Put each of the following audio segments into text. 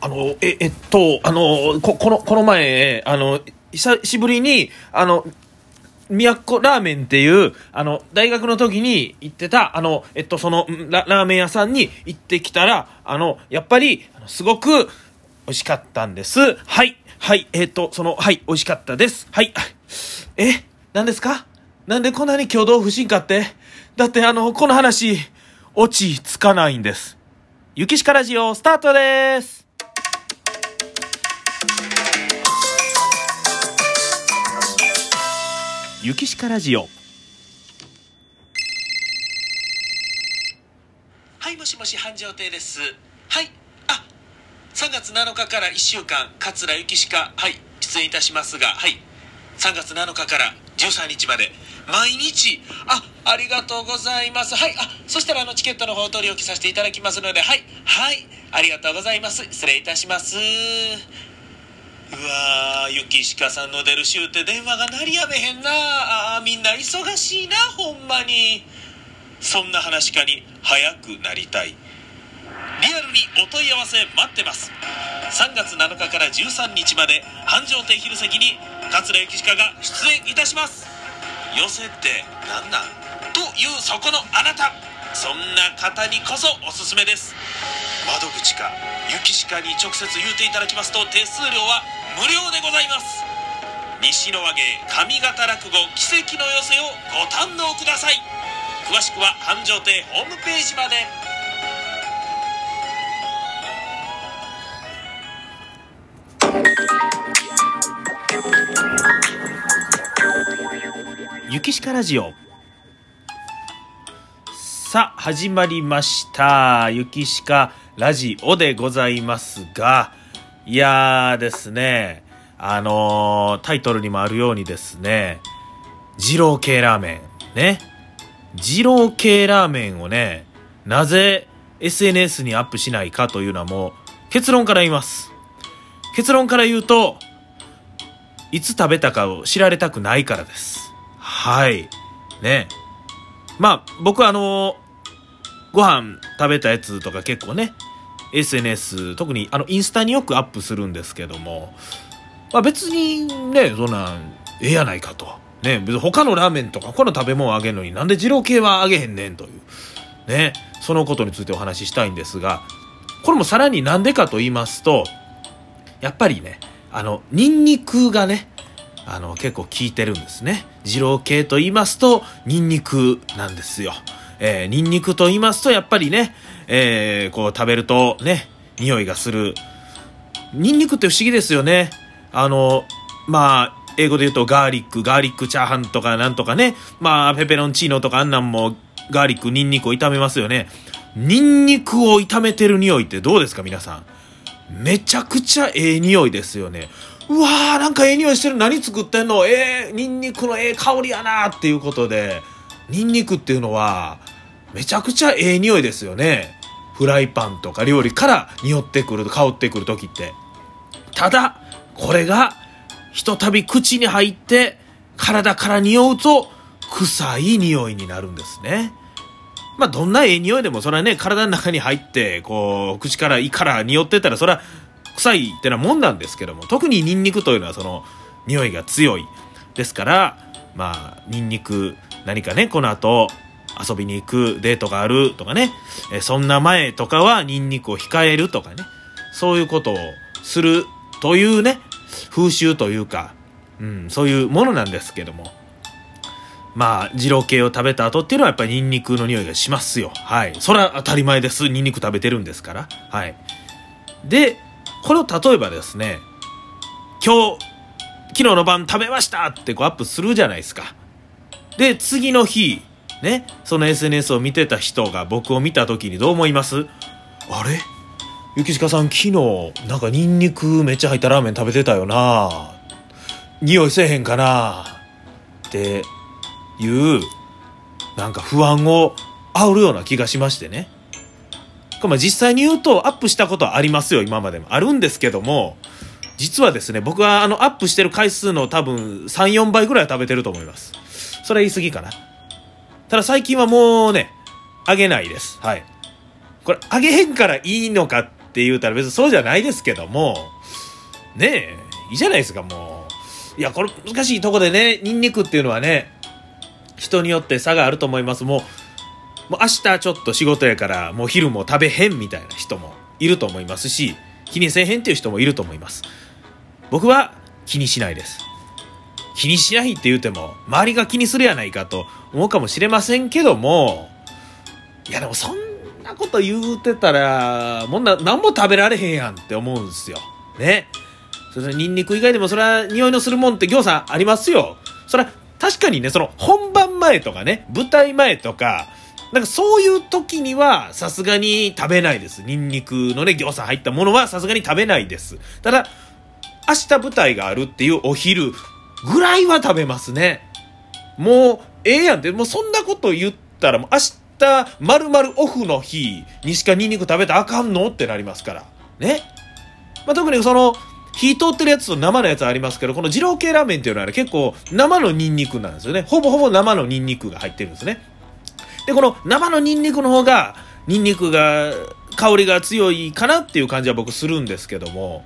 あの、え、えっと、あの、こ、この、この前、あの、久しぶりに、あの、都ラーメンっていう、あの、大学の時に行ってた、あの、えっと、その、ララーメン屋さんに行ってきたら、あの、やっぱり、すごく、美味しかったんです。はい。はい。えっと、その、はい。美味しかったです。はい。え何ですか？なんでこんなに共同不信かって？だってあの、この話、オチつかないんです。ゆきしかラジオ、スタートですゆきしかラジオ。はい、もしもし繁盛亭です。はい。あ、3月7日から1週間、桂ゆきしか、はい、出演いたしますが、はい。3月7日から13日まで、毎日、あ、ありがとうございます。はい、あ、そしたらあのチケットの方を取り置きさせていただきますので、はい、はい、ありがとうございます。失礼いたします。うわー、ゆきしかさんの出る週って電話が鳴りやめへんな。あみんな忙しいな、ほんまに。そんな話かに早くなりたい。リアルにお問い合わせ待ってます。3月7日から13日まで繁盛亭昼席に桂ゆきしかが出演いたします。寄せってなんなん？というそこのあなた。そんな方にこそおすすめです。窓口かゆきしかに直接言うていただきますと手数料は無料でございます。西の和芸上方落語奇跡の寄せをご堪能ください。詳しくは繁盛亭ホームページまで。ゆきしかラジオ。さあ、始まりました。ゆきしかラジオでございますが、いやーですね、あのータイトルにもあるようにですね、二郎系ラーメン、ね。二郎系ラーメンをね、なぜ SNS にアップしないかというのはもう、結論から言います。結論から言うと、いつ食べたかを知られたくないからです。はい。ね。まあ、僕はあのご飯食べたやつとか結構ね、SNS、特にあのインスタによくアップするんですけども、まあ別にね、そんなん、ええやないかと。ね、別に他のラーメンとか他の食べ物あげるのになんで二郎系はあげへんねんという。ね、そのことについてお話ししたいんですが、これもさらになんでかと言いますと、やっぱりね、あの、ニンニクがね、あの、結構効いてるんですね。二郎系と言いますと、ニンニクなんですよ。えー、ニンニクと言いますと、やっぱりね、えー、こう食べるとね、匂いがする。ニンニクって不思議ですよね。あの、まあ、英語で言うとガーリック、ガーリックチャーハンとかなんとかね、まあ、ペペロンチーノとかあんなんもガーリック、ニンニクを炒めますよね。ニンニクを炒めてる匂いってどうですか、皆さん？めちゃくちゃええ匂いですよね。うわー、なんかええ匂いしてる。何作ってんの？ええニンニクのええ香りやなっていうことで、ニンニクっていうのは、めちゃくちゃええ匂いですよね。フライパンとか料理から匂ってくる、香ってくる時って。ただ、これが、ひとたび口に入って、体から匂うと、臭い匂いになるんですね。まあ、どんなええ匂いでも、それはね、体の中に入って、こう、口から胃から匂ってたら、それは、臭いってなもんなんですけども、特にニンニクというのは、その、匂いが強い。ですから、まあ、ニンニク、何かね、この後、遊びに行くデートがあるとかね、えそんな前とかはニンニクを控えるとかね、そういうことをするというね、風習というか、うん、そういうものなんですけども、まあ、二郎系を食べた後っていうのはやっぱりニンニクの匂いがしますよ。はい。それは当たり前です。ニンニク食べてるんですから。はい。で、これを例えばですね、今日、昨日の晩食べましたってこうアップするじゃないですか。で、次の日、ね、その SNS を見てた人が僕を見た時にどう思います？あれ？雪鹿さん昨日、なんかニンニクめっちゃ入ったラーメン食べてたよな匂いせえへんかな？っていう、なんか不安を煽るような気がしましてね。まあ実際に言うとアップしたことはありますよ、今までも。あるんですけども、実はですね、僕はあのアップしてる回数の多分3、4倍ぐらいは食べてると思います。それは言い過ぎかな。ただ最近はもうね、あげないです。はい。これ、あげへんからいいのかっって言うたら別にそうじゃないですけども、ねえ、いいじゃないですか、もう。いや、これ難しいとこでね、ニンニクっていうのはね、人によって差があると思います。もう、もう明日ちょっと仕事やから、もう昼も食べへんみたいな人もいると思いますし、気にせえへんっていう人もいると思います。僕は気にしないです。気にしないって言うても、周りが気にするやないかと思うかもしれませんけども、いやでもそんなこと言うてたら、もんな、何も食べられへんやんって思うんですよ。ね。それニンニク以外でもそれは匂いのするもんって餃子ありますよ。それは確かにね、その本番前とかね、舞台前とか、なんかそういう時にはさすがに食べないです。ニンニクのね、餃子入ったものはさすがに食べないです。ただ、明日舞台があるっていうお昼ぐらいは食べますね。もう、ええやんって、もうそんなこと言ったら、もう明日、まるまるオフの日にしかニンニク食べたらあかんのってなりますから。ね。まあ、特にその、火通ってるやつと生のやつありますけど、この二郎系ラーメンっていうのは、ね、結構生のニンニクなんですよね。ほぼほぼ生のニンニクが入ってるんですね。で、この生のニンニクの方が、ニンニクが、香りが強いかなっていう感じは僕するんですけども、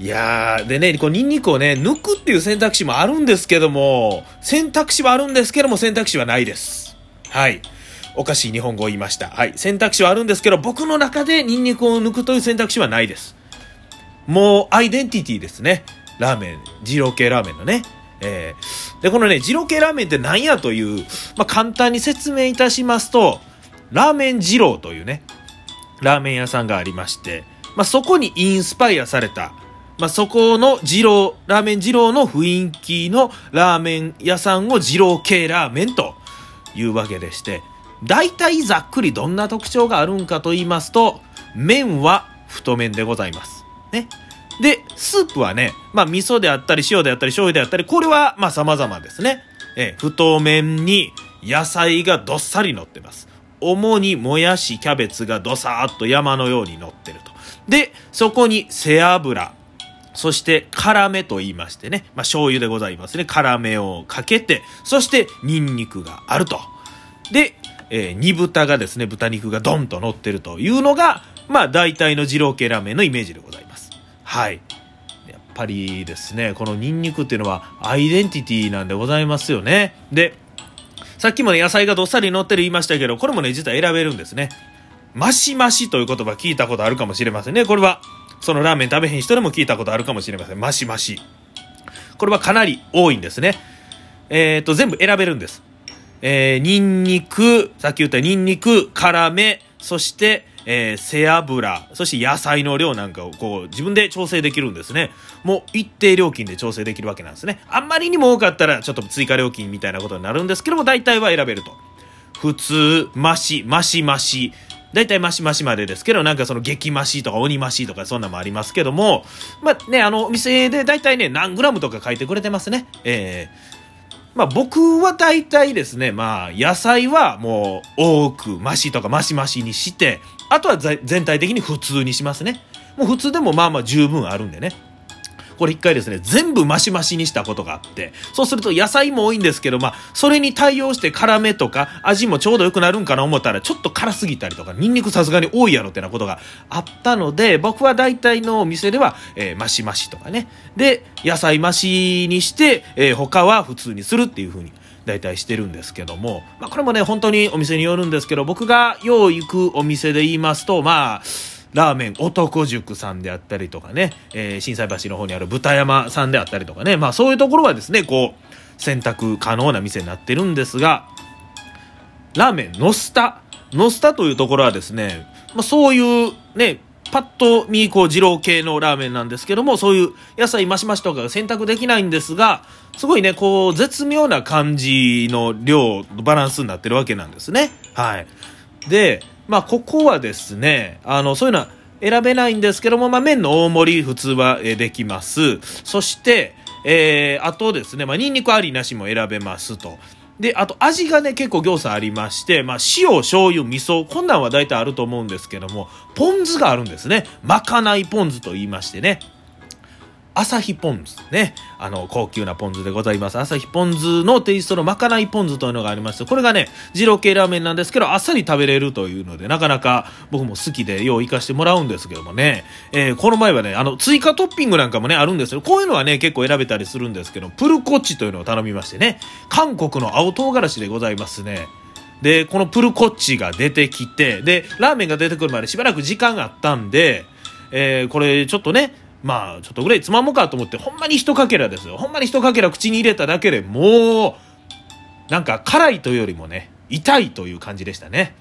いやー、でね、こう、ニンニクをね、抜くっていう選択肢もあるんですけども、選択肢はあるんですけども、選択肢はないです。はい。おかしい日本語を言いました。はい。選択肢はあるんですけど、僕の中でニンニクを抜くという選択肢はないです。もう、アイデンティティですね。ラーメン、二郎系ラーメンのね。えー、で、このね、二郎系ラーメンって何やという、まあ、簡単に説明いたしますと、ラーメン二郎というね、ラーメン屋さんがありまして、まあ、そこにインスパイアされた、まあ、そこの二郎、ラーメン二郎の雰囲気のラーメン屋さんを二郎系ラーメンというわけでして、大体ざっくりどんな特徴があるんかと言いますと、麺は太麺でございます。ね。で、スープはね、まあ味噌であったり塩であったり醤油であったり、これはまあ様々ですね。え、太麺に野菜がどっさり乗ってます。主にもやし、キャベツがどさーっと山のように乗ってると。で、そこに背脂、そして辛めと言いましてね、まあ、醤油でございますね。辛めをかけて、そしてニンニクがあると。で、えー、煮豚がですね、豚肉がドンと乗ってるというのが、まあ大体の二郎系ラーメンのイメージでございます。はい。やっぱりですね、このニンニクっていうのはアイデンティティなんでございますよね。で、さっきもね、野菜がどっさり乗ってる言いましたけど、これもね、実は選べるんですね。マシマシという言葉聞いたことあるかもしれませんね。これは、そのラーメン食べへん人でも聞いたことあるかもしれません。マシマシ。これはかなり多いんですね。えっ、と、全部選べるんです。えー、ニンニク、さっき言ったニンニク、辛め、そして、えー、背脂、そして野菜の量なんかをこう自分で調整できるんですね。もう一定料金で調整できるわけなんですね。あんまりにも多かったらちょっと追加料金みたいなことになるんですけども、大体は選べると。普通、マシ、マシマシ、大体マシマシまでですけど、なんかその激マシとか鬼マシとかそんなもありますけども、まあね、あの、お店で大体ね、何グラムとか書いてくれてますね。えーまあ僕は大体ですね、まあ野菜はもう多くマシとかマシマシにして、あとは全体的に普通にしますね。もう普通でもまあまあ十分あるんでね。これ一回ですね、全部マシマシにしたことがあって、そうすると野菜も多いんですけど、まあ、それに対応して辛めとか味もちょうど良くなるんかな思ったら、ちょっと辛すぎたりとか、ニンニクさすがに多いやろってなことがあったので、僕は大体のお店では、えー、マシマシとかね。で、野菜マシにして、えー、他は普通にするっていう風に。大体してるんですけども、まあこれもね、本当にお店によるんですけど、僕がよう行くお店で言いますと、まあ、ラーメン男塾さんであったりとかね、えー、震災橋の方にある豚山さんであったりとかね、まあそういうところはですね、こう、選択可能な店になってるんですが、ラーメンのスタ、のスタというところはですね、まあそういうね、パッと見、こう、二郎系のラーメンなんですけども、そういう野菜マシマシとかが選択できないんですが、すごいね、こう、絶妙な感じの量、バランスになってるわけなんですね。はい。で、まあ、ここはですね、あの、そういうのは選べないんですけども、まあ、麺の大盛り普通はできます。そして、えー、あとですね、まあ、ニンニクありなしも選べますと。で、あと味がね、結構行差ありまして、まあ、塩、醤油、味噌、こんなんは大体あると思うんですけども、ポン酢があるんですね。まかないポン酢と言いましてね。朝日ポン酢ね。あの、高級なポン酢でございます。朝日ポン酢のテイストのまかないポン酢というのがありまして、これがね、二郎系ラーメンなんですけど、あっさり食べれるというので、なかなか僕も好きで、よう行かしてもらうんですけどもね、えー、この前はね、あの、追加トッピングなんかもね、あるんですよ。こういうのはね、結構選べたりするんですけど、プルコッチというのを頼みましてね、韓国の青唐辛子でございますね。で、このプルコッチが出てきて、で、ラーメンが出てくるまでしばらく時間があったんで、えー、これちょっとね、まあ、ちょっとぐらいつまもうかと思って、ほんまに一かけらですよ。ほんまに一かけら口に入れただけでもう、なんか辛いというよりもね、痛いという感じでしたね。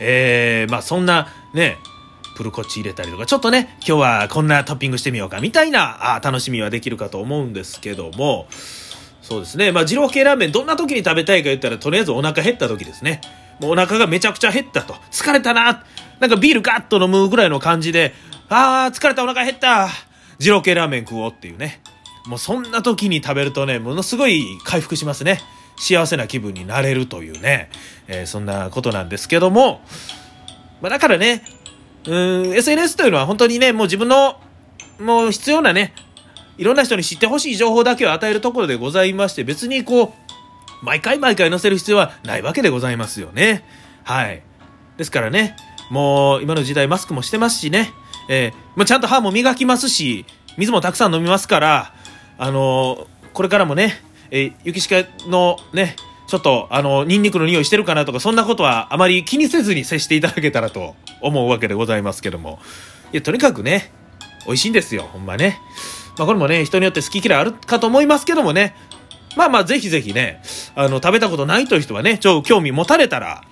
えー、まあそんなね、プルコッチ入れたりとか、ちょっとね、今日はこんなトッピングしてみようかみたいなあ楽しみはできるかと思うんですけども、そうですね、まあ二郎系ラーメンどんな時に食べたいか言ったら、とりあえずお腹減った時ですね。もうお腹がめちゃくちゃ減ったと。疲れたな。なんかビールガッと飲むぐらいの感じで、あー、疲れたお腹減った。二郎系ラーメン食おうっていうね。もうそんな時に食べるとね、ものすごい回復しますね。幸せな気分になれるというね、えー、そんなことなんですけども、まあ、だからね、うん、SNS というのは本当にね、もう自分の、もう必要なね、いろんな人に知ってほしい情報だけを与えるところでございまして、別にこう、毎回毎回載せる必要はないわけでございますよね。はい。ですからね、もう今の時代マスクもしてますしね、えー、まあ、ちゃんと歯も磨きますし、水もたくさん飲みますから、あのー、これからもね、えー、雪鹿のね、ちょっと、あの、ニンニクの匂いしてるかなとか、そんなことはあまり気にせずに接していただけたらと思うわけでございますけども。いや、とにかくね、美味しいんですよ、ほんまね。まあ、これもね、人によって好き嫌いあるかと思いますけどもね、まあまあ、ぜひぜひね、あの、食べたことないという人はね、ちょ、興味持たれたら、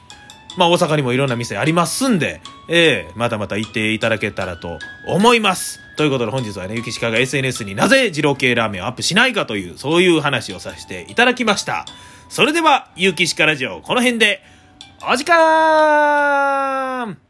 まあ、大阪にもいろんな店ありますんで、ええー、またまた行っていただけたらと思います。ということで本日はね、ゆきしかが SNS になぜ二郎系ラーメンをアップしないかという、そういう話をさせていただきました。それでは、ゆきしかラジオ、この辺で、お時間